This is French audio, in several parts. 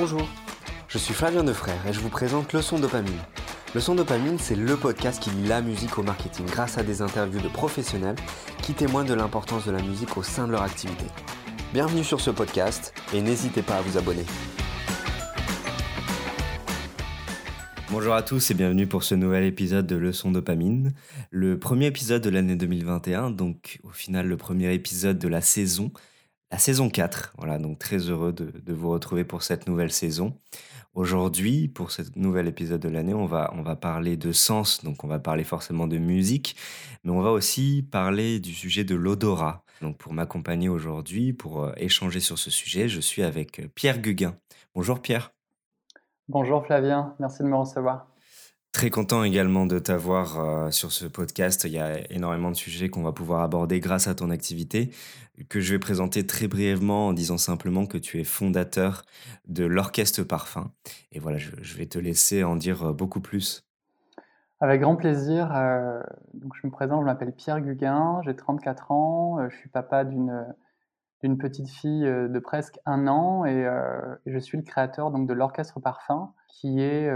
Bonjour, je suis Flavien Defrère et je vous présente Leçon Dopamine. Leçon Dopamine, c'est le podcast qui lie la musique au marketing grâce à des interviews de professionnels qui témoignent de l'importance de la musique au sein de leur activité. Bienvenue sur ce podcast et n'hésitez pas à vous abonner. Bonjour à tous et bienvenue pour ce nouvel épisode de Leçon Dopamine. Le premier épisode de l'année 2021, donc au final le premier épisode de la saison la saison 4. Voilà, donc très heureux de, vous retrouver pour cette nouvelle saison. Aujourd'hui, pour ce nouvel épisode de l'année, on va, on va parler de sens, donc on va parler forcément de musique, mais on va aussi parler du sujet de l'odorat. Donc pour m'accompagner aujourd'hui, pour euh, échanger sur ce sujet, je suis avec euh, Pierre Guguin. Bonjour Pierre. Bonjour Flavien, merci de me recevoir. Très content également de t'avoir euh, sur ce podcast. Il y a énormément de sujets qu'on va pouvoir aborder grâce à ton activité, que je vais présenter très brièvement en disant simplement que tu es fondateur de l'Orchestre Parfum. Et voilà, je, vais te laisser en dire euh, beaucoup plus. Avec grand plaisir. Euh, donc je me présente, je m'appelle Pierre Guguin, j'ai 34 ans, je suis papa d'une d'une petite fille de presque un an et, je suis le créateur donc de l'Orchestre Parfum qui est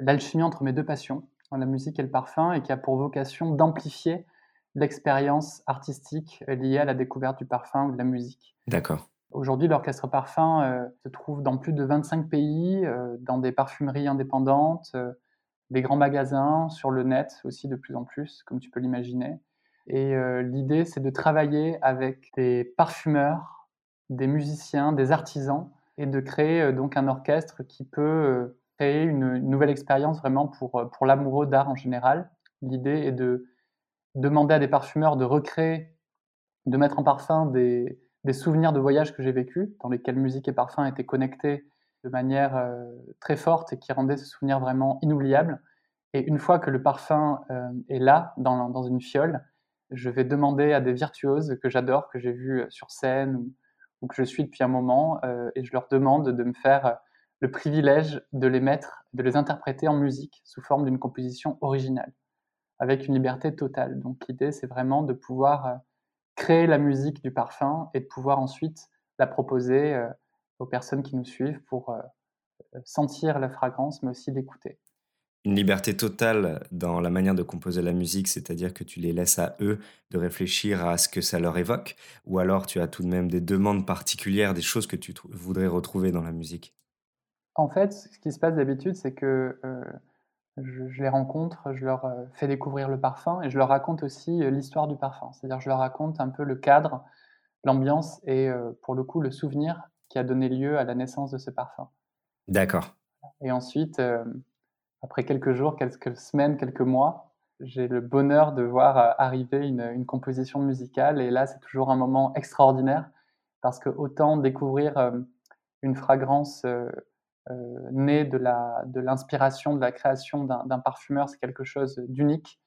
l'alchimie entre mes deux passions, la musique et le parfum, et qui a pour vocation d'amplifier l'expérience artistique liée à la découverte du parfum ou de la musique. D'accord. Aujourd'hui, l'orchestre parfum euh, se trouve dans plus de 25 pays, euh, dans des parfumeries indépendantes, des grands magasins, sur le net aussi de plus en plus, comme tu peux l'imaginer. Et l'idée, c'est de travailler avec des parfumeurs, des musiciens, des artisans, et de créer donc un orchestre qui peut une, nouvelle expérience vraiment pour, euh, pour l'amoureux d'art en général. L'idée est de demander à des parfumeurs de recréer, de mettre en parfum des, des souvenirs de voyages que j'ai vécus, dans lesquels musique et parfum étaient connectés de manière euh, très forte et qui rendaient ce souvenir vraiment inoubliable. Et une fois que le parfum euh, est là, dans, dans, une fiole, je vais demander à des virtuoses que j'adore, que j'ai vues sur scène ou, ou, que je suis depuis un moment, et je leur demande de me faire le privilège de les mettre, de les interpréter en musique sous forme d'une composition originale, avec une liberté totale. Donc l'idée, c'est vraiment de pouvoir euh, créer la musique du parfum et de pouvoir ensuite la proposer euh, aux personnes qui nous suivent pour euh, sentir la fragrance, mais aussi l'écouter. Une liberté totale dans la manière de composer la musique, c'est-à-dire que tu les laisses à eux de réfléchir à ce que ça leur évoque, ou alors tu as tout de même des demandes particulières, des choses que tu voudrais retrouver dans la musique? En fait, ce qui se passe d'habitude, c'est que euh, je, les rencontre, je leur euh, fais découvrir le parfum et je leur raconte aussi euh, l'histoire du parfum. C'est-à-dire, je leur raconte un peu le cadre, l'ambiance et pour le coup le souvenir qui a donné lieu à la naissance de ce parfum. D'accord. Et ensuite, après quelques jours, quelques semaines, quelques mois, j'ai le bonheur de voir arriver une, une composition musicale et là, c'est toujours un moment extraordinaire parce que autant découvrir une fragrance né de l'inspiration, de, de la création d'un parfumeur, c'est quelque chose d'unique.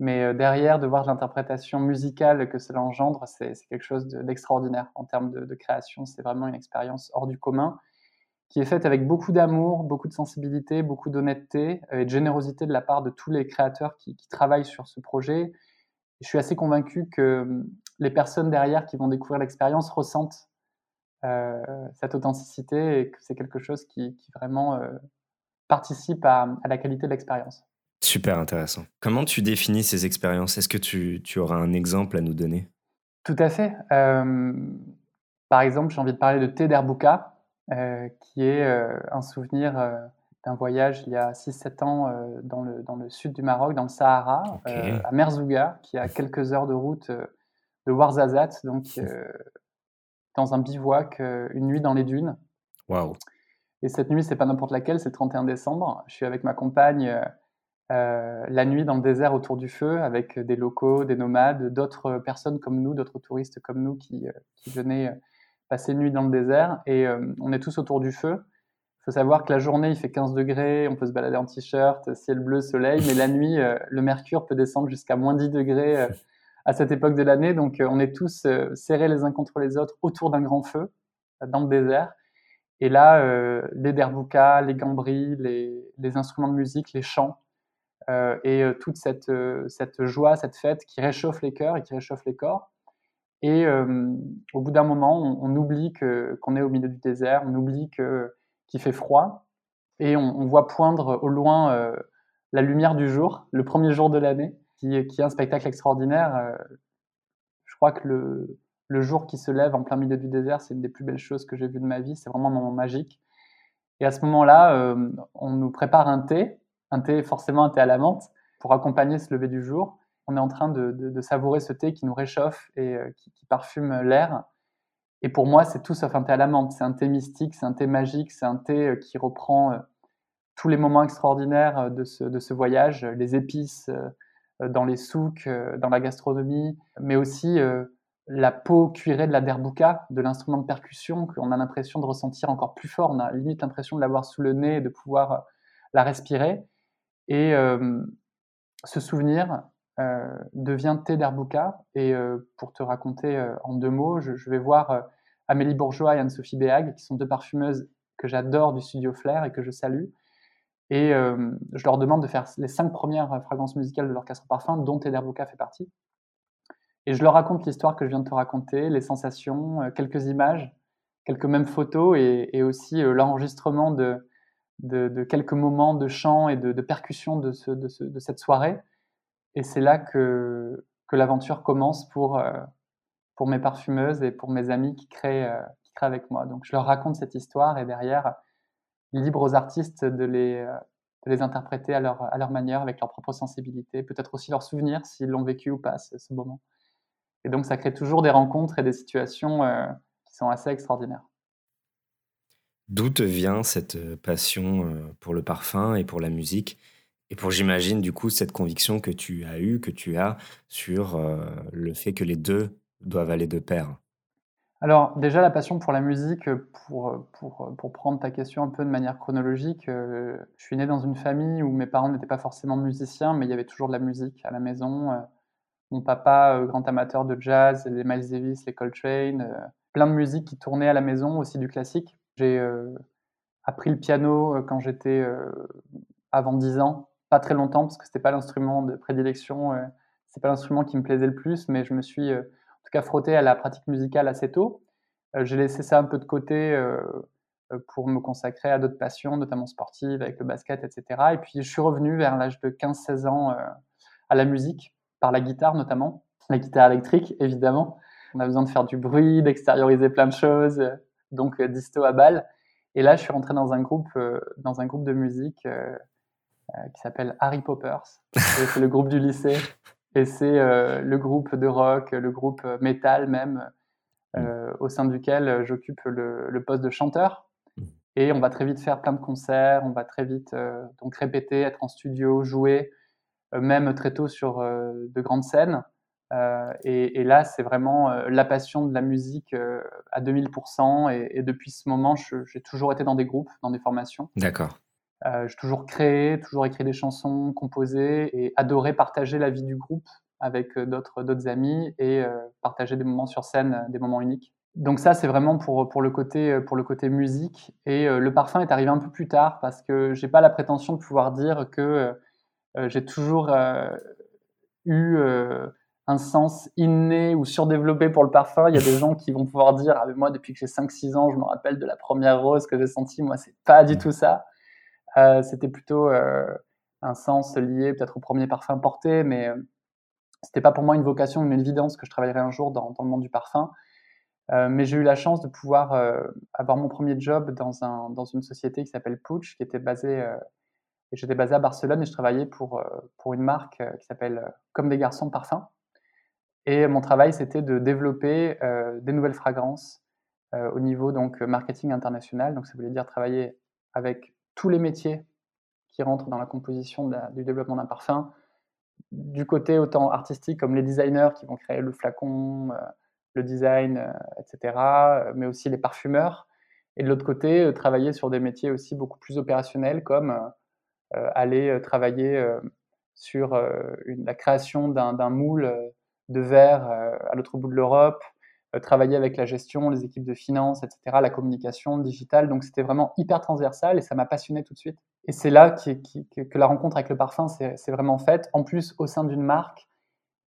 Mais euh, derrière, de voir l'interprétation musicale que cela engendre, c'est quelque chose d'extraordinaire en termes de, création. C'est vraiment une expérience hors du commun qui est faite avec beaucoup d'amour, beaucoup de sensibilité, beaucoup d'honnêteté euh, et de générosité de la part de tous les créateurs qui, qui travaillent sur ce projet. Je suis assez convaincu que hum, les personnes derrière qui vont découvrir l'expérience ressentent euh, cette authenticité et que c'est quelque chose qui, vraiment euh, participe à, la qualité de l'expérience. Super intéressant. Comment tu définis ces expériences? Est-ce que tu, tu, auras un exemple à nous donner? Tout à fait. Euh, par exemple, j'ai envie de parler de Thé d'Herbuka, qui est un souvenir d'un voyage il y a 6-7 ans dans, le, dans le sud du Maroc, dans le Sahara, à Merzouga, qui est à quelques heures de route de Ouarzazate, donc dans un bivouac euh, une nuit dans les dunes. Waouh. Et cette nuit, c'est pas n'importe laquelle, c'est 31 décembre. Je suis avec ma compagne euh, euh, la nuit dans le désert autour du feu, avec des locaux, des nomades, d'autres personnes comme nous, d'autres touristes comme nous qui, qui venaient passer une nuit dans le désert. Et on est tous autour du feu. Il faut savoir que la journée, il fait 15 degrés, on peut se balader en t-shirt, ciel bleu, soleil, mais la nuit, le mercure peut descendre jusqu'à moins 10 degrés à cette époque de l'année. Donc, euh, on est tous euh, serrés les uns contre les autres autour d'un grand feu euh, dans le désert. Et là, les derboukas, les gambris, les, instruments de musique, les chants, et toute cette, cette joie, cette fête qui réchauffe les cœurs et qui réchauffe les corps. Et au bout d'un moment, on, oublie qu'on est au milieu du désert, on oublie qu'il fait froid, et on, voit poindre au loin la lumière du jour, le premier jour de l'année, qui, est un spectacle extraordinaire. je crois que le, jour qui se lève en plein milieu du désert, c'est une des plus belles choses que j'ai vues de ma vie. C'est vraiment un moment magique. Et à ce moment-là, euh, on nous prépare un thé, un thé forcément un thé à la menthe, pour accompagner ce lever du jour. On est en train de, savourer ce thé qui nous réchauffe et euh, qui, parfume l'air. Et pour moi, c'est tout sauf un thé à la menthe. C'est un thé mystique, c'est un thé magique, c'est un thé euh, qui reprend tous les moments extraordinaires de ce voyage, les épices dans les souks, dans la gastronomie, mais aussi la peau cuirée de la derbouka, de l'instrument de percussion, qu'on a l'impression de ressentir encore plus fort. On a limite l'impression de l'avoir sous le nez et de pouvoir euh, la respirer. Et euh, ce souvenir euh, devient thé d'herbouka. Et pour te raconter en deux mots, je, vais voir Amélie Bourgeois et Anne-Sophie Béag, qui sont deux parfumeuses que j'adore du studio Flair et que je salue. Et je leur demande de faire les cinq premières fragrances musicales de leur castre parfum, dont d'herbouka fait partie. Et je leur raconte l'histoire que je viens de te raconter, les sensations, euh, quelques images, quelques mêmes photos et, aussi euh, l'enregistrement de, quelques moments de chant et de, de percussion de, ce, de, cette soirée. Et c'est là que, l'aventure commence pour, euh, mes parfumeuses et pour mes amis qui créent avec moi. Donc je leur raconte cette histoire et derrière, libre aux artistes de les, de les interpréter à leur, à leur manière, avec leur propre sensibilité, peut-être aussi leurs souvenirs s'ils l'ont vécu ou pas ce moment. Et donc, ça crée toujours des rencontres et des situations euh, qui sont assez extraordinaires. D'où te vient cette euh, passion euh, pour le parfum et pour la musique? Et pour, j'imagine, du coup, cette conviction que tu as eue, que tu as sur le fait que les deux doivent aller de pair? Alors déjà la passion pour la musique, pour, pour, pour, prendre ta question un peu de manière chronologique, je suis né dans une famille où mes parents n'étaient pas forcément musiciens, mais il y avait toujours de la musique à la maison. Mon papa, euh, grand amateur de jazz, les Miles Davis, les Coltrane, euh, plein de musique qui tournait à la maison, aussi du classique. J'ai euh, appris le piano quand j'étais avant 10 ans, pas très longtemps parce que c'était pas l'instrument de prédilection, c'est pas l'instrument qui me plaisait le plus, mais je me suis tout frotté à la pratique musicale assez tôt. J'ai laissé ça un peu de côté pour me consacrer à d'autres passions, notamment sportives, avec le basket, etc. Et puis je suis revenu vers l'âge de 15-16 ans à la musique par la guitare notamment, la guitare électrique évidemment. On a besoin de faire du bruit, d'extérioriser plein de choses, donc euh, disto à balle. Et là, je suis rentré dans un groupe, euh, dans un groupe de musique euh, qui s'appelle Harry Poppers. c'est le groupe du lycée. Et c'est le groupe de rock, le groupe metal même, au sein duquel j'occupe le, le, poste de chanteur. Et on va très vite faire plein de concerts, on va très vite donc répéter, être en studio, jouer. Euh, même très tôt sur euh, de grandes scènes. Euh, et, là, c'est vraiment la passion de la musique à 2000%. Et, et depuis ce moment, j'ai toujours été dans des groupes, dans des formations. D'accord. J'ai toujours créé, toujours écrit des chansons, composé et adoré partager la vie du groupe avec d'autres d'autres amis et partager des moments sur scène, des moments uniques. Donc ça, c'est vraiment pour, pour, le côté, pour le côté musique. Et le parfum est arrivé un peu plus tard parce que j'ai pas la prétention de pouvoir dire que euh, j'ai toujours euh, eu euh, un sens inné ou surdéveloppé pour le parfum. Il y a des gens qui vont pouvoir dire ah, Moi, depuis que j'ai 5-6 ans, je me rappelle de la première rose que j'ai sentie. Moi, c'est pas du tout ça. C'était plutôt un sens lié peut-être au premier parfum porté, mais c'était pas pour moi une vocation, une évidence que je travaillerais un jour dans, le monde du parfum. mais j'ai eu la chance de pouvoir avoir mon premier job dans, un, dans une société qui s'appelle Pooch, qui était basée j'étais basé à Barcelone et je travaillais pour, euh, pour une marque euh, qui s'appelle euh, Comme des garçons de parfum. Et mon travail, c'était de développer des nouvelles fragrances au niveau donc marketing international. Donc ça voulait dire travailler avec tous les métiers qui rentrent dans la composition du développement d'un parfum, du côté autant artistique comme les designers qui vont créer le flacon, le design, etc., mais aussi les parfumeurs. Et de l'autre côté, travailler sur des métiers aussi beaucoup plus opérationnels comme euh, aller euh, travailler euh, sur la création d'un moule de verre à l'autre bout de l'Europe, travailler avec la gestion, les équipes de finance, etc., la communication digitale. Donc c'était vraiment hyper transversal et ça m'a passionné tout de suite. Et c'est là que la rencontre avec le parfum s'est vraiment faite. En plus, au sein d'une marque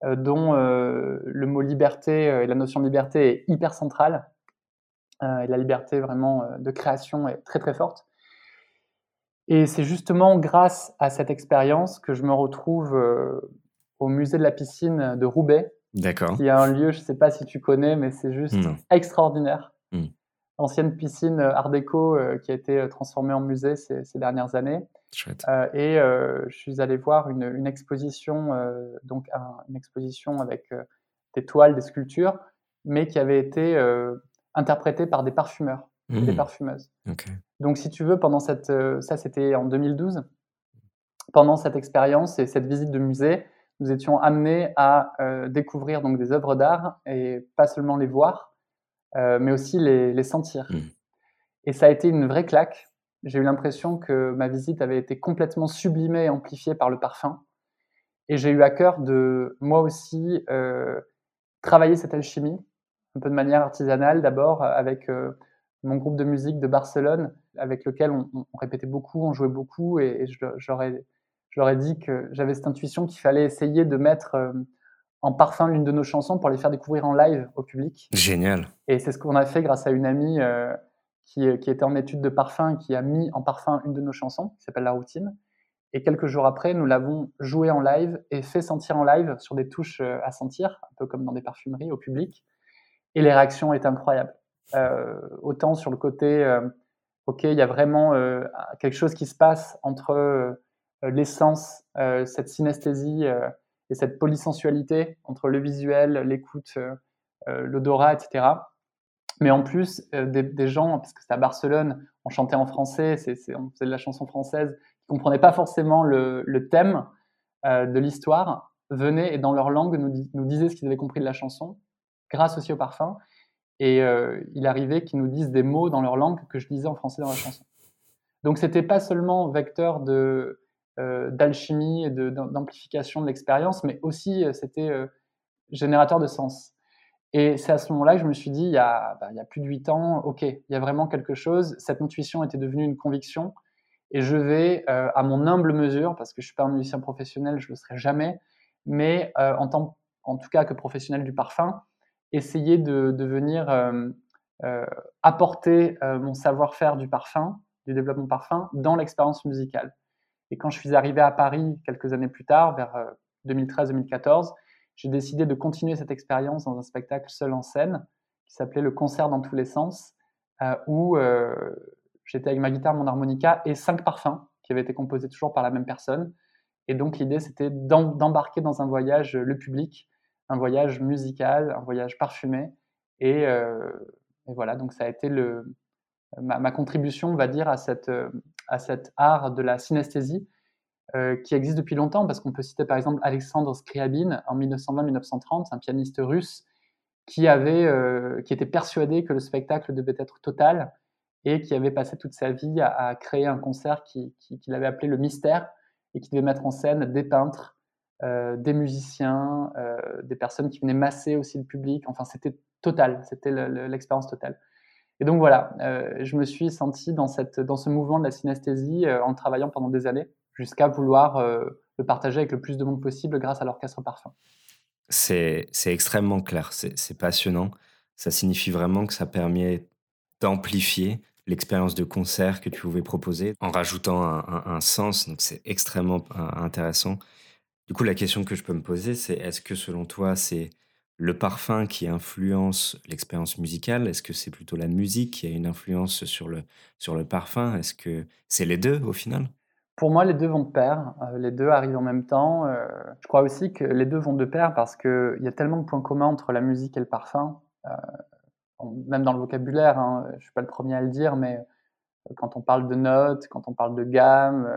dont le mot liberté et la notion de liberté est hyper centrale. et la liberté vraiment de création est très très forte. Et c'est justement grâce à cette expérience que je me retrouve au musée de la piscine de Roubaix, D'accord. qui est un lieu, je ne sais pas si tu connais, mais c'est juste extraordinaire. Hmm. Ancienne piscine Art déco qui a été transformée en musée ces, ces dernières années. Euh, et je suis allé voir une, une exposition, donc une exposition avec des toiles, des sculptures, mais qui avait été interprétée par des parfumeurs, des mmh. parfumeuses. Donc, si tu veux, pendant cette, ça c'était en 2012, pendant cette expérience et cette visite de musée, nous étions amenés à découvrir donc des œuvres d'art et pas seulement les voir, mais aussi les, les sentir. Mmh. Et ça a été une vraie claque j'ai eu l'impression que ma visite avait été complètement sublimée et amplifiée par le parfum. Et j'ai eu à cœur de, moi aussi, euh, travailler cette alchimie, un peu de manière artisanale d'abord, avec euh, mon groupe de musique de Barcelone, avec lequel on, répétait beaucoup, on jouait beaucoup, et, je, leur ai, dit que j'avais cette intuition qu'il fallait essayer de mettre euh, en parfum l'une de nos chansons pour les faire découvrir en live au public. Génial. Et c'est ce qu'on a fait grâce à une amie euh, qui, était en étude de parfum, qui a mis en parfum une de nos chansons, qui s'appelle La Routine. Et quelques jours après, nous l'avons joué en live et fait sentir en live sur des touches euh, à sentir, un peu comme dans des parfumeries au public. Et les réactions étaient incroyables. Euh, autant sur le côté, ok, il y a vraiment quelque chose qui se passe entre l'essence, cette synesthésie et cette polysensualité entre le visuel, l'écoute, l'odorat, etc. Mais en plus, euh, des, gens, parce que c'était à Barcelone, on chantait en français, c'est, on faisait de la chanson française, qui ne comprenaient pas forcément le, thème euh, de l'histoire, venaient et dans leur langue nous, nous disaient ce qu'ils avaient compris de la chanson, grâce aussi au parfum. Et euh, il arrivait qu'ils nous disent des mots dans leur langue que je disais en français dans la chanson. Donc c'était pas seulement vecteur de, d'alchimie et d'amplification de l'expérience, mais aussi c'était générateur de sens. Et c'est à ce moment-là que je me suis dit, il y, a, bah, plus de huit ans, OK, il y a vraiment quelque chose. Cette intuition était devenue une conviction. Et je vais, euh, à mon humble mesure, parce que je ne suis pas un musicien professionnel, je ne le serai jamais, mais euh, en tant, en tout cas que professionnel du parfum, essayer de, venir euh, apporter mon savoir-faire du parfum, du développement parfum, dans l'expérience musicale. Et quand je suis arrivé à Paris quelques années plus tard, vers 2013-2014, j'ai décidé de continuer cette expérience dans un spectacle seul en scène qui s'appelait Le concert dans tous les sens, euh, où euh, j'étais avec ma guitare, mon harmonica et cinq parfums qui avaient été composés toujours par la même personne. Et donc l'idée, c'était d'embarquer dans un voyage le public, un voyage musical, un voyage parfumé. Et, euh, voilà, donc ça a été ma, contribution, on va dire, à, cette, à cet art de la synesthésie euh, qui existe depuis longtemps, parce qu'on peut citer par exemple Alexandre Scriabine en 1920-1930, un pianiste russe qui, avait, euh, qui était persuadé que le spectacle devait être total et qui avait passé toute sa vie à, créer un concert qu'il qui, avait appelé le mystère et qui devait mettre en scène des peintres, euh, des musiciens, des personnes qui venaient masser aussi le public. Enfin, c'était total, c'était l'expérience totale. Et donc voilà, je me suis senti dans, cette, dans ce mouvement de la synesthésie en travaillant pendant des années jusqu'à vouloir euh, le partager avec le plus de monde possible grâce à l'orchestre parfum. C'est extrêmement clair, c'est passionnant. Ça signifie vraiment que ça permet d'amplifier l'expérience de concert que tu pouvais proposer en rajoutant un, sens. Donc c'est extrêmement euh, intéressant. Du coup, la question que je peux me poser, c'est est-ce que selon toi, c'est le parfum qui influence l'expérience musicale Est-ce que c'est plutôt la musique qui a une influence sur le, sur le parfum? Est-ce que c'est les deux au final? Pour moi, les deux vont de pair. Euh, les deux arrivent en même temps. Euh, je crois aussi que les deux vont de pair parce qu'il y a tellement de points communs entre la musique et le parfum. Euh, même dans le vocabulaire, hein, je ne suis pas le premier à le dire, mais quand on parle de notes, quand on parle de gamme,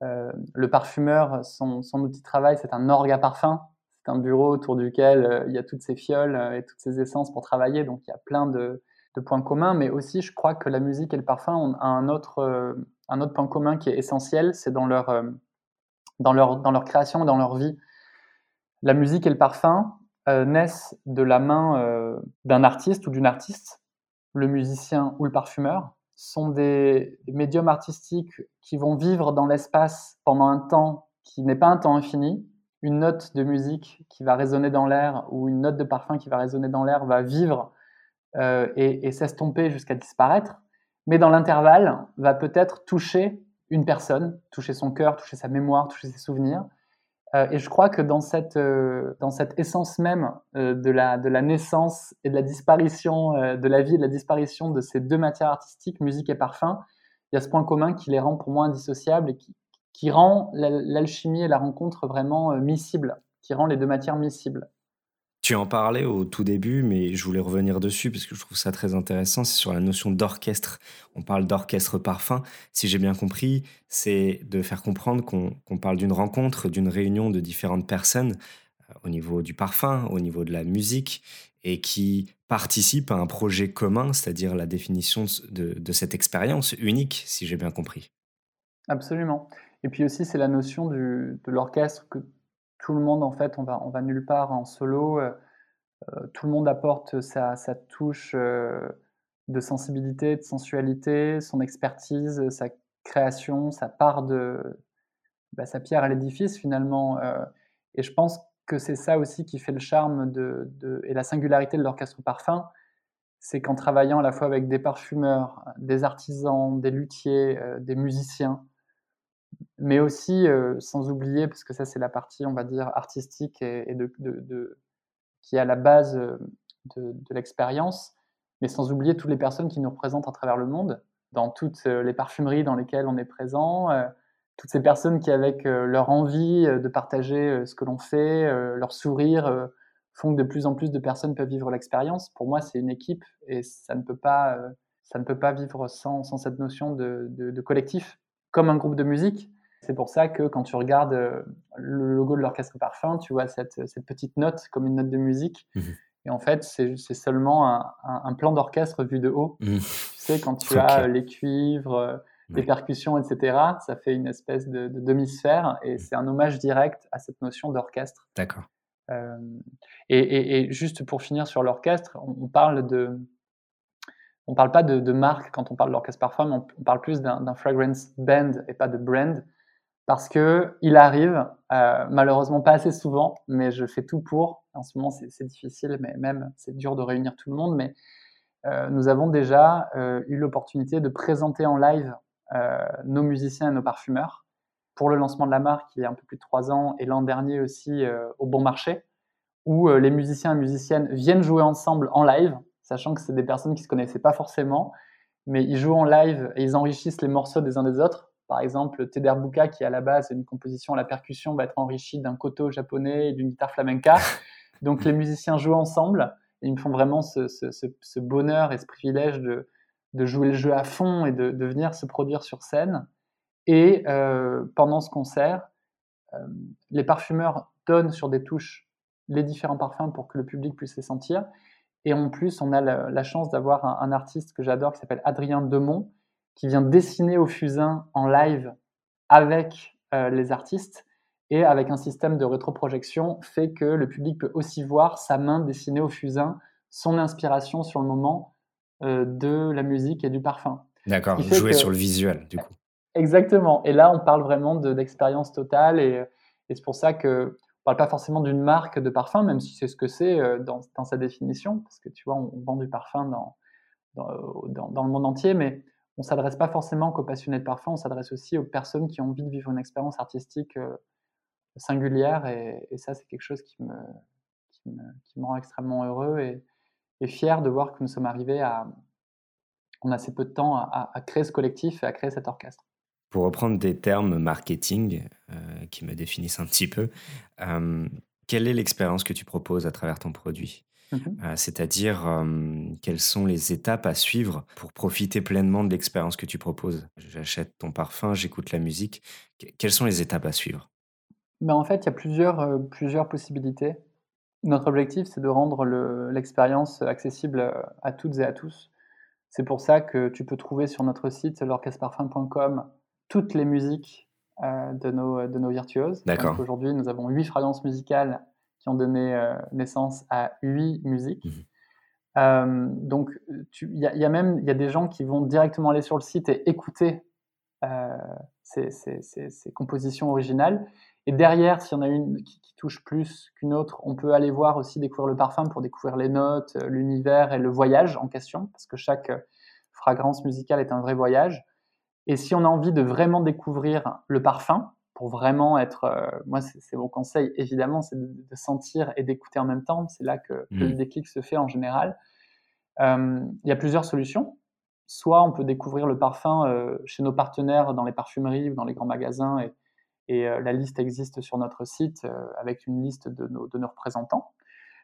le parfumeur, son, son, outil de travail, c'est un orgue à parfum. C'est un bureau autour duquel il y a toutes ces fioles et toutes ces essences pour travailler. Donc il y a plein de, points communs. Mais aussi, je crois que la musique et le parfum ont un autre autre point commun qui est essentiel, c'est dans leur, euh, création, dans leur vie. La musique et le parfum euh, naissent de la main euh, d'un artiste ou d'une artiste. Le musicien ou le parfumeur sont des médiums artistiques qui vont vivre dans l'espace pendant un temps qui n'est pas un temps infini, une note de musique qui va résonner dans l'air ou une note de parfum qui va résonner dans l'air va vivre euh, et, s'estomper jusqu'à disparaître, mais dans l'intervalle va peut-être toucher une personne, toucher son cœur, toucher sa mémoire, toucher ses souvenirs. Euh, et je crois que dans cette, euh, dans cette essence même de, la, de la naissance et de la disparition de la vie et de la disparition de ces deux matières artistiques, musique et parfum, il y a ce point commun qui les rend pour moi indissociables et qui, qui rend l'alchimie et la rencontre vraiment miscibles, qui rend les deux matières miscibles. Tu en parlais au tout début, mais je voulais revenir dessus parce que je trouve ça très intéressant. C'est sur la notion d'orchestre. On parle d'orchestre parfum. Si j'ai bien compris, c'est de faire comprendre qu'on parle d'une rencontre, d'une réunion de différentes personnes euh, au niveau du parfum, au niveau de la musique, et qui participent à un projet commun, c'est-à-dire la définition de, de cette expérience unique, si j'ai bien compris. Absolument. Et puis aussi, c'est la notion de l'orchestre que tout le monde, en fait, on va, nulle part en solo. Euh, euh, tout le monde apporte sa, touche euh, de sensibilité, de sensualité, son expertise, sa création, sa part de bah, sa pierre à l'édifice finalement. et je pense que c'est ça aussi qui fait le charme de et la singularité de l'orchestre parfum, c'est qu'en travaillant à la fois avec des parfumeurs, des artisans, des luthiers, des musiciens, mais aussi sans oublier, parce que ça c'est la partie, on va dire, artistique et, de, qui est à la base de, l'expérience, mais sans oublier toutes les personnes qui nous représentent à travers le monde, dans toutes les parfumeries dans lesquelles on est présent, toutes ces personnes qui, avec leur envie de partager ce que l'on fait, leur sourire, font que de plus en plus de personnes peuvent vivre l'expérience. Pour moi, c'est une équipe et ça ne peut pas, ça ne peut pas vivre sans, sans cette notion de collectif, comme un groupe de musique c'est pour ça que quand tu regardes euh, le logo de l'orchestre Parfum, tu vois cette, petite note comme une note de musique. Mmh Et en fait, c'est seulement un, plan d'orchestre vu de haut. Mmh. Tu sais, quand tu as les cuivres, euh, les percussions, etc., ça fait une espèce de, demi-sphère et mmh. c'est un hommage direct à cette notion d'orchestre. D'accord. Euh, et, juste pour finir sur l'orchestre, on, parle de, on parle pas de, marque quand on parle d'orchestre parfum, on, on parle plus d'un fragrance band et pas de brand parce que il arrive, euh, malheureusement pas assez souvent, mais je fais tout pour. En ce moment, c'est difficile, mais même c'est dur de réunir tout le monde. Mais euh, nous avons déjà euh, eu l'opportunité de présenter en live nos musiciens et nos parfumeurs pour le lancement de la marque il y a un peu plus de trois ans et l'an dernier aussi au Bon Marché, où les musiciens et musiciennes viennent jouer ensemble en live, sachant que c'est des personnes qui se connaissaient pas forcément, mais ils jouent en live et ils enrichissent les morceaux des uns des autres par exemple, Tederbuka, qui à la base est une composition à la percussion, va être enrichi d'un koto japonais et d'une guitare flamenca. Donc les musiciens jouent ensemble et ils me font vraiment ce, bonheur et ce privilège de, jouer le jeu à fond et de, venir se produire sur scène. Et euh, pendant ce concert, euh, les parfumeurs donnent sur des touches les différents parfums pour que le public puisse les sentir. Et en plus, on a la, chance d'avoir un, un, artiste que j'adore qui s'appelle Adrien Demont, qui vient dessiner au fusain en live avec euh, les artistes et avec un système de rétroprojection fait que le public peut aussi voir sa main dessinée au fusain, son inspiration sur le moment euh, de la musique et du parfum. D'accord, jouer sur le visuel du coup. Exactement. Et là, on parle vraiment d'expérience totale et, et c'est pour ça que parle pas forcément d'une marque de parfum, même si c'est ce que c'est euh, dans, sa définition, parce que tu vois, on, vend du parfum dans, dans, dans le monde entier, mais on s'adresse pas forcément qu'aux passionnés de parfum, on s'adresse aussi aux personnes qui ont envie de vivre une expérience artistique euh, singulière. Et, ça, c'est quelque chose qui me, qui me, rend extrêmement heureux et, fier de voir que nous sommes arrivés à, en assez peu de temps, à, créer ce collectif et à créer cet orchestre. Pour reprendre des termes marketing euh, qui me définissent un petit peu, euh, quelle est l'expérience que tu proposes à travers ton produit? Mmh euh, c'est-à-dire quelles sont les étapes à suivre pour profiter pleinement de l'expérience que tu proposes? J'achète ton parfum, j'écoute la musique. quelles sont les étapes à suivre? Ben, En fait, il y a plusieurs, plusieurs possibilités. Notre objectif, c'est de rendre l'expérience accessible à toutes et à tous. C'est pour ça que tu peux trouver sur notre site l'orchestreparfum.com toutes les musiques de, nos, de nos virtuoses. D'accord. Aujourd'hui, nous avons huit fragrances musicales qui ont donné euh, naissance à huit musiques. Mmh euh, donc, il y, y, a même y a des gens qui vont directement aller sur le site et écouter euh, ces, ces, ces, compositions originales. Et derrière, s'il y en a une qui, touche plus qu'une autre, on peut aller voir aussi découvrir le parfum pour découvrir les notes, l'univers et le voyage en question, parce que chaque fragrance musicale est un vrai voyage. Et si on a envie de vraiment découvrir le parfum, pour vraiment être, euh, moi c'est mon conseil évidemment, c'est de, sentir et d'écouter en même temps. C'est là que, le mmh. déclic se fait en général. il y a plusieurs solutions. Soit on peut découvrir le parfum euh, chez nos partenaires dans les parfumeries ou dans les grands magasins et, et euh, la liste existe sur notre site avec une liste de nos, de nos, représentants.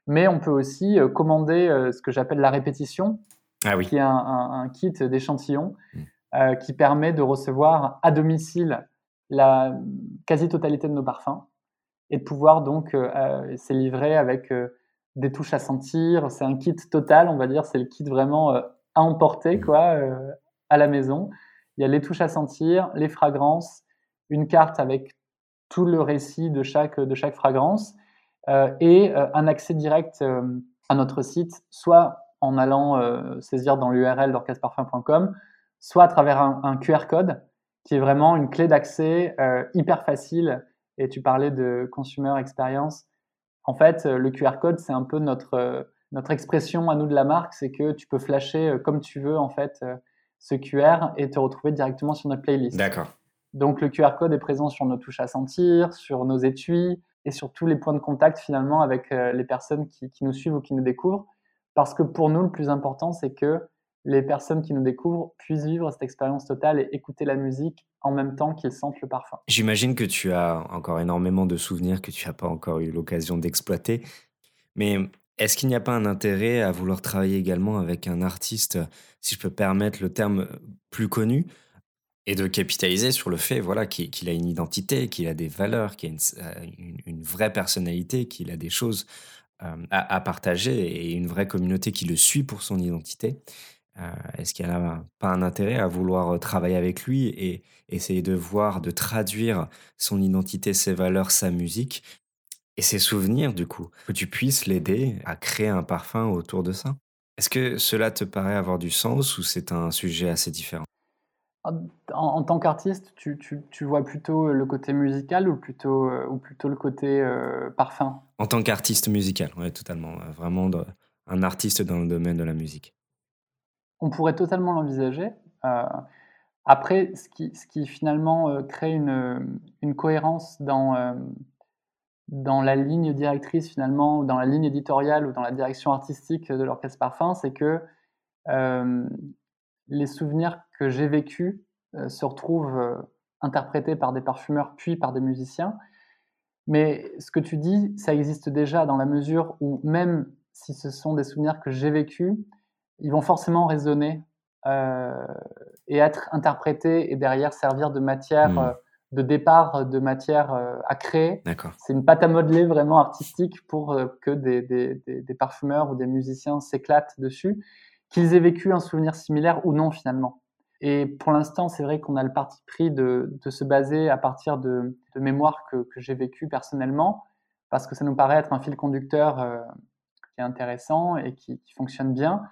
Mais on peut aussi commander ce que j'appelle la répétition, ah qui est un, kit d'échantillons mmh. Qui permet de recevoir à domicile la quasi-totalité de nos parfums et de pouvoir donc euh, euh avec euh, des touches à sentir. C'est un kit total, on va dire. C'est le kit vraiment euh, à emporter quoi, à la maison. Il y a les touches à sentir, les fragrances, une carte avec tout le récit de chaque, de chaque fragrance et un accès direct à notre site, soit en allant saisir dans l'URL d'orchestreparfum.com, soit à travers un QR code qui est vraiment une clé d'accès euh, hyper facile. Et tu parlais de consumer experience. En fait, euh, le QR code, c'est un peu notre, euh, notre expression à nous de la marque, c'est que tu peux flasher comme tu veux en fait ce QR et te retrouver directement sur notre playlist. D'accord. Donc le QR code est présent sur nos touches à sentir, sur nos étuis et sur tous les points de contact finalement avec les personnes qui, qui nous suivent ou qui nous découvrent. Parce que pour nous, le plus important, c'est que les personnes qui nous découvrent puissent vivre cette expérience totale et écouter la musique en même temps qu'ils sentent le parfum. J'imagine que tu as encore énormément de souvenirs que tu n'as pas encore eu l'occasion d'exploiter. Mais est-ce qu'il n'y a pas un intérêt à vouloir travailler également avec un artiste, si je peux permettre le terme plus connu, et de capitaliser sur le fait voilà, qu'il a une identité, qu'il a des valeurs, qu'il a une, vraie personnalité, qu'il a des choses euh, à, partager et une vraie communauté qui le suit pour son identité? euh, est-ce qu'il n'y a pas un intérêt à vouloir euh, travailler avec lui et essayer de voir, de traduire son identité, ses valeurs, sa musique et ses souvenirs, du coup, que tu puisses l'aider à créer un parfum autour de ça? Est-ce que cela te paraît avoir du sens ou c'est un sujet assez différent? En, tant qu'artiste, tu, vois plutôt le côté musical ou plutôt, euh, ou plutôt le côté parfum? En tant qu'artiste musical, oui, totalement. Vraiment un artiste dans le domaine de la musique. On pourrait totalement l'envisager. Euh, après, ce qui, finalement euh, crée une, une, cohérence dans, euh, dans la ligne directrice finalement, ou dans la ligne éditoriale ou dans la direction artistique de l'Orchestre Parfum, c'est que les souvenirs que j'ai vécus se retrouvent interprétés par des parfumeurs puis par des musiciens. Mais ce que tu dis, ça existe déjà dans la mesure où même si ce sont des souvenirs que j'ai vécus, ils vont forcément résonner euh, et être interprétés et derrière servir de matière hmm. euh, de départ, de matière euh, à créer. C'est une pâte à modeler vraiment artistique pour que des, des, des, parfumeurs ou des musiciens s'éclatent dessus, qu'ils aient vécu un souvenir similaire ou non finalement. Et pour l'instant, c'est vrai qu'on a le parti pris de, de, se baser à partir de, de mémoires que, que j'ai vécues personnellement, parce que ça nous paraît être un fil conducteur qui est intéressant et qui, qui fonctionne bien.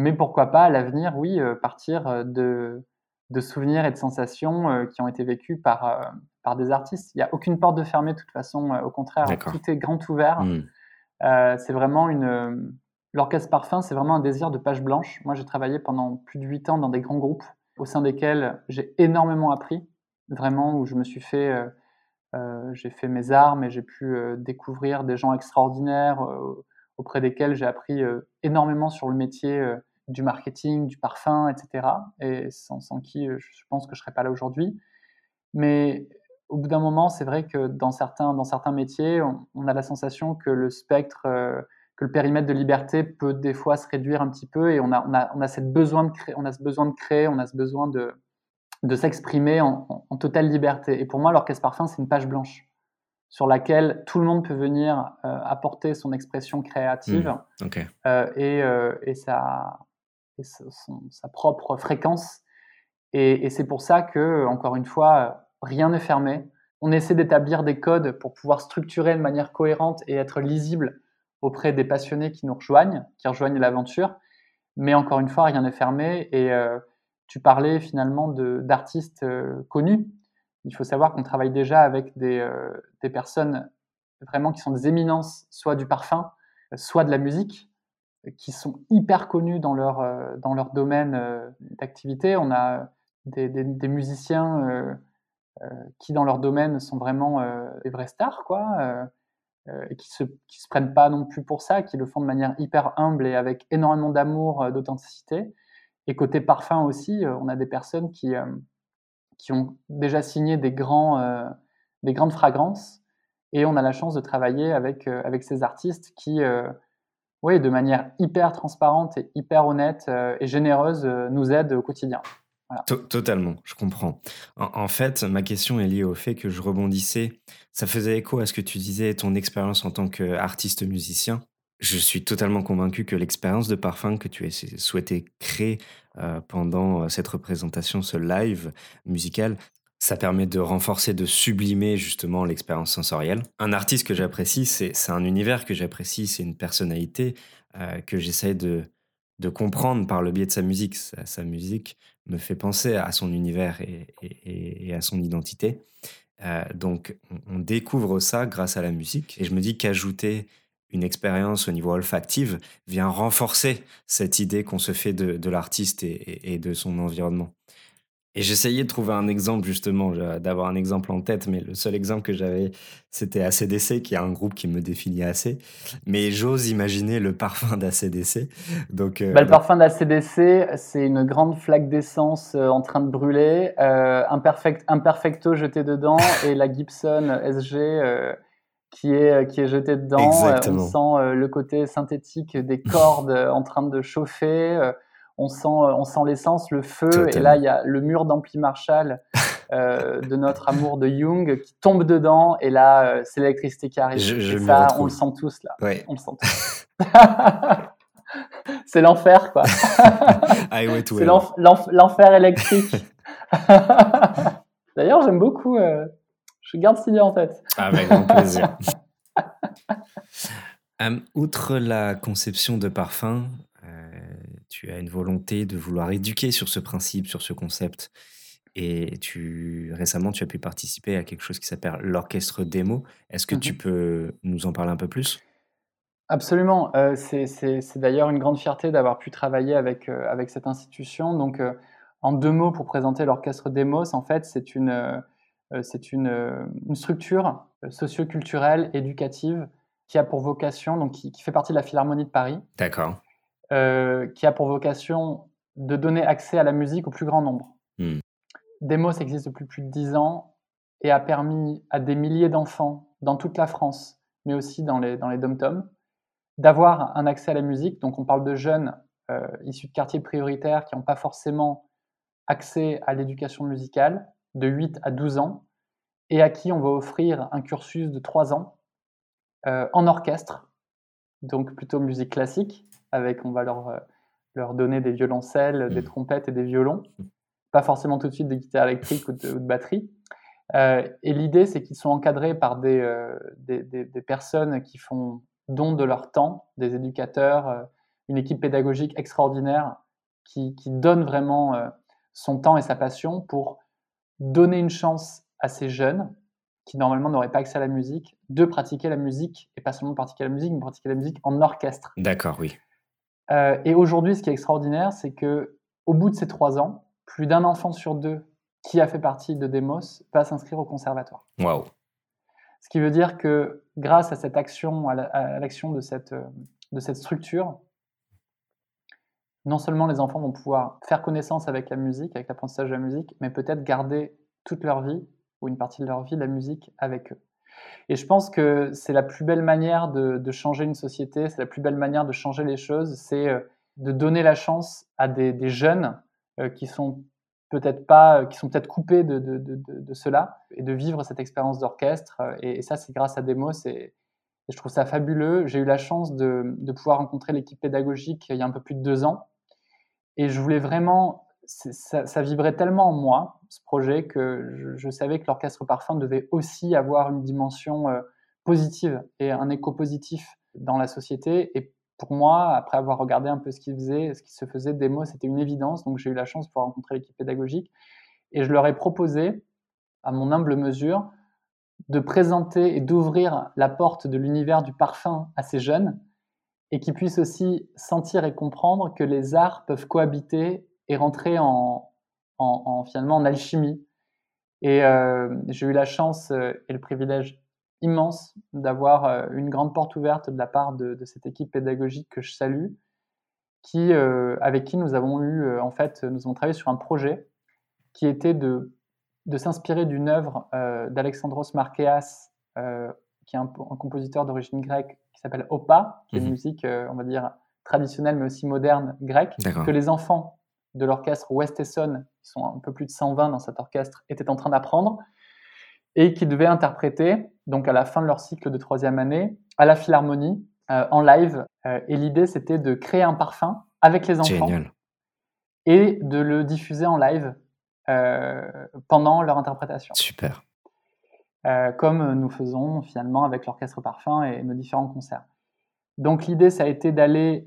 Mais pourquoi pas à l'avenir, oui, euh, partir euh, de, de, souvenirs et de sensations euh, qui ont été vécus par, par des artistes. Il n'y a aucune porte de fermée, de toute façon, au contraire, tout est grand ouvert. Mmh. c'est vraiment une. L'orchestre parfum, c'est vraiment un désir de page blanche. Moi, j'ai travaillé pendant plus de huit ans dans des grands groupes au sein desquels j'ai énormément appris, vraiment, où je me suis fait. j'ai fait mes armes et j'ai pu découvrir des gens extraordinaires auprès desquels j'ai appris énormément sur le métier du marketing, du parfum, etc. Et sans, qui je pense que je ne serais pas là aujourd'hui. Mais au bout d'un moment, c'est vrai que dans certains, dans certains métiers, on, a la sensation que le spectre, que le périmètre de liberté peut des fois se réduire un petit peu et on a, on a, on a, cette besoin de créer, on a ce besoin de créer, on a ce besoin de, de s'exprimer en, en, totale liberté. Et pour moi, l'orchestre parfum, c'est une page blanche sur laquelle tout le monde peut venir euh, apporter son expression créative mmh, euh, et, euh, sa, propre fréquence. Et, c'est pour ça que, encore une fois, rien n'est fermé. On essaie d'établir des codes pour pouvoir structurer de manière cohérente et être lisible auprès des passionnés qui nous rejoignent, qui rejoignent l'aventure. Mais encore une fois, rien n'est fermé. Et tu parlais finalement d'artistes connus il faut savoir qu'on travaille déjà avec des, euh, personnes vraiment qui sont des éminences, soit du parfum, soit de la musique, qui sont hyper connus dans leur, dans leur domaine d'activité. On a des, des, musiciens qui, dans leur domaine, sont vraiment des vrais stars, quoi, et qui se, qui se prennent pas non plus pour ça, qui le font de manière hyper humble et avec énormément d'amour, d'authenticité. Et côté parfum aussi, on a des personnes qui, qui ont déjà signé des, grands, des grandes fragrances. Et on a la chance de travailler avec, avec ces artistes qui, oui, de manière hyper transparente et hyper honnête et généreuse, nous aident au quotidien. Totalement, je comprends. En, fait, ma question est liée au fait que je rebondissais. Ça faisait écho à ce que tu disais, ton expérience en tant qu'artiste musicien. Je suis totalement convaincu que l'expérience de parfum que tu as souhaité créer euh, pendant euh, cette représentation, ce live musical, ça permet de renforcer, de sublimer justement l'expérience sensorielle. Un artiste que j'apprécie, c'est un univers que j'apprécie, c'est une personnalité euh, que j'essaie de, de comprendre par le biais de sa musique. Sa, musique me fait penser à son univers et, à son identité. donc on, découvre ça grâce à la musique. Et je me dis qu'ajouter une expérience au niveau olfactif vient renforcer cette idée qu'on se fait de, l'artiste et, de son environnement. Et j'essayais de trouver un exemple, justement, d'avoir un exemple en tête, mais le seul exemple que j'avais, c'était ACDC, qui est un groupe qui me définit assez. Mais j'ose imaginer le parfum d'ACDC. Donc, euh, bah, le parfum d'ACDC, c'est une grande flaque d'essence euh, en train de brûler, euh, un, perfecto jeté dedans, et la Gibson SG qui est, qui est jeté dedans. on sent le côté synthétique des cordes en train de chauffer on sent, euh, on sent l'essence, le feu, et là il y a le mur d'ampli Marshall euh, de notre amour de Jung qui tombe dedans, et là euh, c'est l'électricité qui arrive. Je, et ça, on le sent tous là. On le sent tous. c'est l'enfer quoi. c'est l'enfer électrique. D'ailleurs, j'aime beaucoup. je garde cette idée en tête. Avec grand plaisir. outre la conception de parfum, tu as une volonté de vouloir éduquer sur ce principe, sur ce concept. Et tu, récemment, tu as pu participer à quelque chose qui s'appelle l'orchestre démo. Est-ce que tu mmh peux nous en parler un peu plus? Absolument. Euh, c'est d'ailleurs une grande fierté d'avoir pu travailler avec, euh, avec cette institution. Donc, euh, en deux mots, pour présenter l'orchestre Demos, en fait, c'est une, une, une, structure socioculturelle, éducative, qui a pour vocation, donc qui, qui fait partie de la Philharmonie de Paris. D'accord. Euh, qui a pour vocation de donner accès à la musique au plus grand nombre. Hmm. Demos existe depuis plus de dix ans et a permis à des milliers d'enfants dans toute la France, mais aussi dans les, dans les dom-toms, d'avoir un accès à la musique. Donc on parle de jeunes euh, issus de quartiers prioritaires qui n'ont pas forcément accès à l'éducation musicale de 8 à 12 ans et à qui on va offrir un cursus de 3 ans euh, en orchestre, donc plutôt musique classique, avec, on va leur, euh, leur donner des violoncelles, des mmh. trompettes et des violons, mmh. pas forcément tout de suite des guitares électriques ou de, batterie. Euh, et l'idée, c'est qu'ils sont encadrés par euh, des, des, des, personnes qui font don de leur temps, des éducateurs, une équipe pédagogique extraordinaire qui, qui donne vraiment son temps et sa passion pour donner une chance à ces jeunes qui normalement n'auraient pas accès à la musique, de pratiquer la musique, et pas seulement pratiquer la musique, mais pratiquer la musique en orchestre. D'accord, oui. Euh, et aujourd'hui, ce qui est extraordinaire, c'est que au bout de ces trois ans, plus d'un enfant sur deux qui a fait partie de Demos va s'inscrire au conservatoire. Waouh Ce qui veut dire que grâce à cette action, à l'action de cette, euh, de cette structure, non seulement les enfants vont pouvoir faire connaissance avec la musique, avec l'apprentissage de la musique, mais peut-être garder toute leur vie ou une partie de leur vie la musique avec eux. Et je pense que c'est la plus belle manière de, changer une société, c'est la plus belle manière de changer les choses, c'est euh, de donner la chance à des, jeunes euh, qui sont peut-être pas, qui sont peut-être coupés de, cela et de vivre cette expérience d'orchestre. Et, ça, c'est grâce à Demos et je trouve ça fabuleux. J'ai eu la chance de, pouvoir rencontrer l'équipe pédagogique il y a un peu plus de deux ans et je voulais vraiment ça, vibrait tellement en moi, ce projet, que je, savais que l'orchestre parfum devait aussi avoir une dimension euh, positive et un écho positif dans la société. Et pour moi, après avoir regardé un peu ce qu'ils faisaient, ce qui se faisait, des mots, c'était une évidence. Donc j'ai eu la chance de pouvoir rencontrer l'équipe pédagogique. Et je leur ai proposé, à mon humble mesure, de présenter et d'ouvrir la porte de l'univers du parfum à ces jeunes et qu'ils puissent aussi sentir et comprendre que les arts peuvent cohabiter et rentrer en, finalement en alchimie. Et euh, j'ai eu la chance euh, et le privilège immense d'avoir euh, une grande porte ouverte de la part de, cette équipe pédagogique que je salue, qui, avec qui nous avons eu, en fait, nous avons travaillé sur un projet qui était de, de s'inspirer d'une œuvre d'Alexandros Markeas, qui est un, un compositeur d'origine grecque, qui s'appelle Opa, qui est une mhm. musique, on va dire, traditionnelle mais aussi moderne grecque, que les enfants de l'orchestre West Essonne, qui sont un peu plus de 120 dans cet orchestre, étaient en train d'apprendre et qui devaient interpréter, donc à la fin de leur cycle de troisième année, à la Philharmonie, euh, en live. Euh, et l'idée, c'était de créer un parfum avec les enfants et de le diffuser en live euh, pendant leur interprétation. Super. comme nous faisons finalement avec l'orchestre parfum et nos différents concerts. Donc l'idée, ça a été d'aller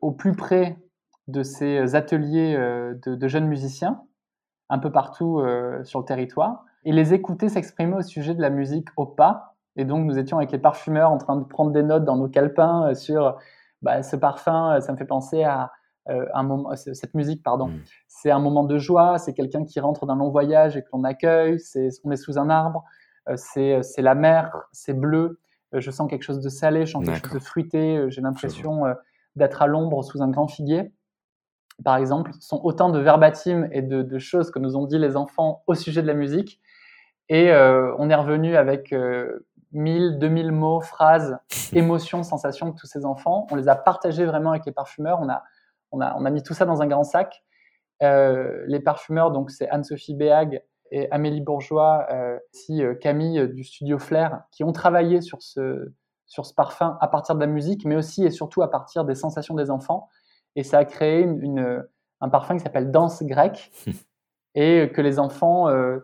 au plus près de ces ateliers euh, de, jeunes musiciens un peu partout euh, sur le territoire et les écouter s'exprimer au sujet de la musique au pas. Et donc, nous étions avec les parfumeurs en train de prendre des notes dans nos calepins euh, sur bah, ce parfum, ça me fait penser à un moment, cette musique, pardon. Mmh. C'est un moment de joie, c'est quelqu'un qui rentre d'un long voyage et que l'on accueille, c'est, on est sous un arbre, c'est, la mer, c'est bleu, je sens quelque chose de salé, je sens quelque chose de fruité, j'ai l'impression d'être à l'ombre sous un grand figuier par exemple, sont autant de verbatim et de, choses que nous ont dit les enfants au sujet de la musique. Et euh, on est revenu avec 1000, euh, 2000 mots, phrases, émotions, sensations de tous ces enfants. On les a partagés vraiment avec les parfumeurs. On a, on a, on a mis tout ça dans un grand sac. Euh, les parfumeurs, donc c'est Anne-Sophie Béag et Amélie Bourgeois, aussi Camille du studio Flair, qui ont travaillé sur ce, sur ce parfum à partir de la musique, mais aussi et surtout à partir des sensations des enfants et ça a créé une, un parfum qui s'appelle Danse grecque et que les enfants, euh,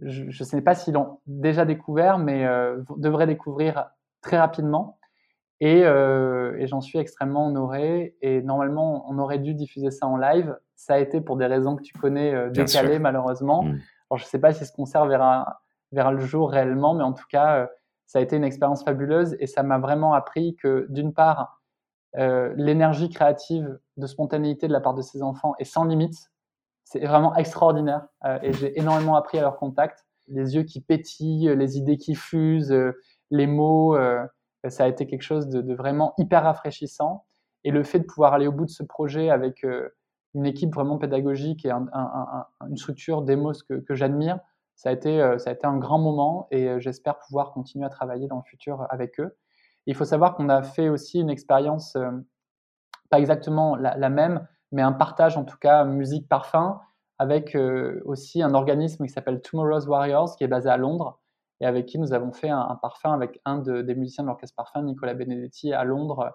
je ne sais pas s'ils l'ont déjà découvert, mais euh, devraient découvrir très rapidement. Et, euh, et j'en suis extrêmement honoré. Et normalement, on aurait dû diffuser ça en live. Ça a été pour des raisons que tu connais décalées, malheureusement. Mm. Alors, je ne sais pas si ce concert verra, verra le jour réellement, mais en tout cas, ça a été une expérience fabuleuse et ça m'a vraiment appris que, d'une part, euh, l'énergie créative de spontanéité de la part de ces enfants est sans limite. C'est vraiment extraordinaire euh, et j'ai énormément appris à leur contact. Les yeux qui pétillent, les idées qui fusent, euh, les mots, ça a été quelque chose de, vraiment hyper rafraîchissant. Et le fait de pouvoir aller au bout de ce projet avec une équipe vraiment pédagogique et une structure d'EMOS que, que j'admire, ça, ça a été un grand moment et j'espère pouvoir continuer à travailler dans le futur avec eux. Il faut savoir qu'on a fait aussi une expérience, euh, pas exactement la, même, mais un partage en tout cas musique-parfum avec euh, aussi un organisme qui s'appelle Tomorrow's Warriors qui est basé à Londres et avec qui nous avons fait un, parfum avec un des musiciens de l'orchestre parfum, Nicolas Benedetti, à Londres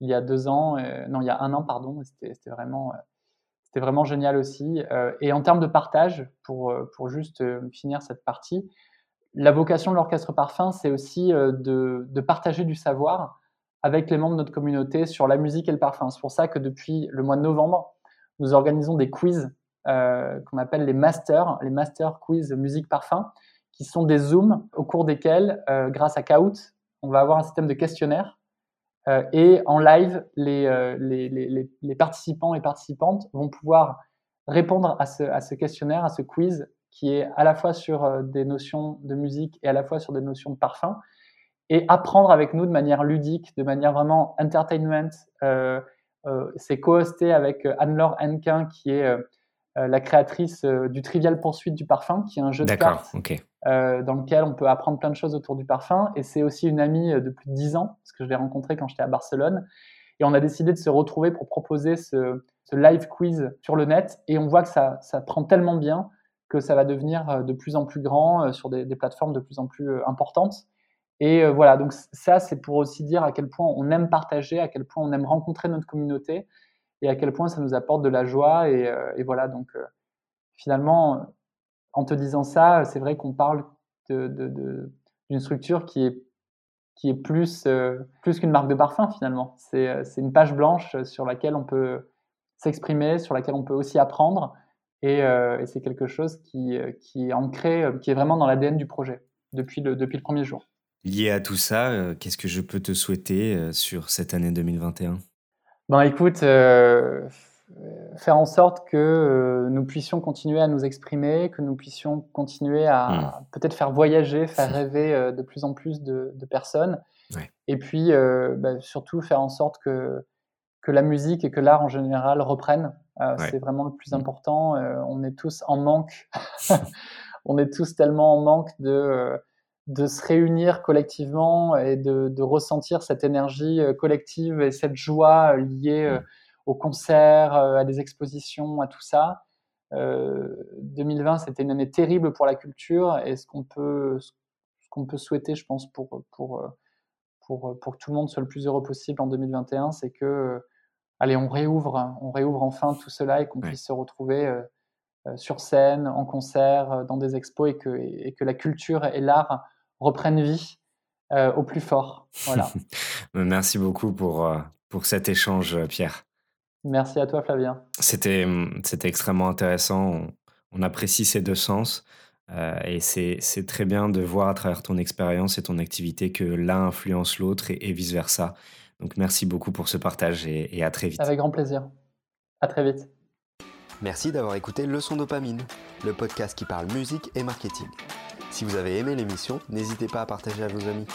il y a deux ans, euh, non il y a un an pardon, c'était vraiment c'était vraiment génial aussi. et en termes de partage, pour, pour juste finir cette partie, la vocation de l'orchestre Parfum, c'est aussi euh, de, partager du savoir avec les membres de notre communauté sur la musique et le parfum. C'est pour ça que depuis le mois de novembre, nous organisons des quiz euh, qu'on appelle les masters, les master quiz musique parfum, qui sont des zooms au cours desquels, euh, grâce à Kahoot, on va avoir un système de questionnaire et en live, les, participants et participantes vont pouvoir répondre à ce, à ce questionnaire, à ce quiz qui est à la fois sur euh, des notions de musique et à la fois sur des notions de parfum, et apprendre avec nous de manière ludique, de manière vraiment entertainment. Euh, euh, c'est co-hosté avec Anne-Laure Henquin, qui est la créatrice du Trivial Poursuite du parfum, qui est un jeu de cartes dans lequel on peut apprendre plein de choses autour du parfum. Et c'est aussi une amie de plus de 10 ans, parce que je l'ai rencontrée quand j'étais à Barcelone. Et on a décidé de se retrouver pour proposer ce, live quiz sur le net. Et on voit que ça, ça prend tellement bien que ça va devenir euh, de plus en plus grand euh, sur des, plateformes de plus en plus euh, importantes. Et voilà, donc ça, c'est pour aussi dire à quel point on aime partager, à quel point on aime rencontrer notre communauté et à quel point ça nous apporte de la joie. Et, voilà, donc finalement, en te disant ça, c'est vrai qu'on parle d'une structure qui est, qui est plus, plus qu'une marque de parfum finalement. C'est une page blanche sur laquelle on peut s'exprimer, sur laquelle on peut aussi apprendre. Euh, et, c'est quelque chose qui, euh, qui, est ancré, euh, qui est vraiment dans l'ADN du projet. depuis le, depuis le premier jour. Lié à tout ça, qu'est-ce que je peux te souhaiter sur cette année 2021 Ben écoute, faire en sorte que nous puissions continuer à nous exprimer, que nous puissions continuer à mmh. peut-être faire voyager, faire rêver de plus en plus de, personnes. Et puis bah, surtout faire en sorte que, que la musique et que l'art en général reprennent. C'est vraiment le plus mmh. important. on est tous en manque. on est tous tellement en manque de de se réunir collectivement et de, de, ressentir cette énergie collective et cette joie liée mmh aux concerts, euh, à des expositions, à tout ça. 2020, euh, c'était une année terrible pour la culture et ce qu'on peut, ce qu'on peut souhaiter, je pense, pour, pour, pour, pour que tout le monde soit le plus heureux possible en 2021, c'est que, allez, on réouvre, on réouvre enfin tout cela et qu'on puisse se retrouver euh, sur scène, en concert, dans des expos et que, et que la culture et l'art reprennent vie au plus fort. Voilà. Merci beaucoup pour, pour cet échange, Pierre. Merci à toi, Flavien. C'était, mmh, extrêmement intéressant. On, apprécie ces deux sens. Euh, et c'est, c'est très bien de voir à travers ton expérience et ton activité que l'un influence l'autre et, vice-versa. Donc merci beaucoup pour ce partage et, et à très vite. Avec grand plaisir. À très vite. Merci d'avoir écouté Leçon Dopamine, le podcast qui parle musique et marketing. Si vous avez aimé l'émission, n'hésitez pas à partager à vos amis.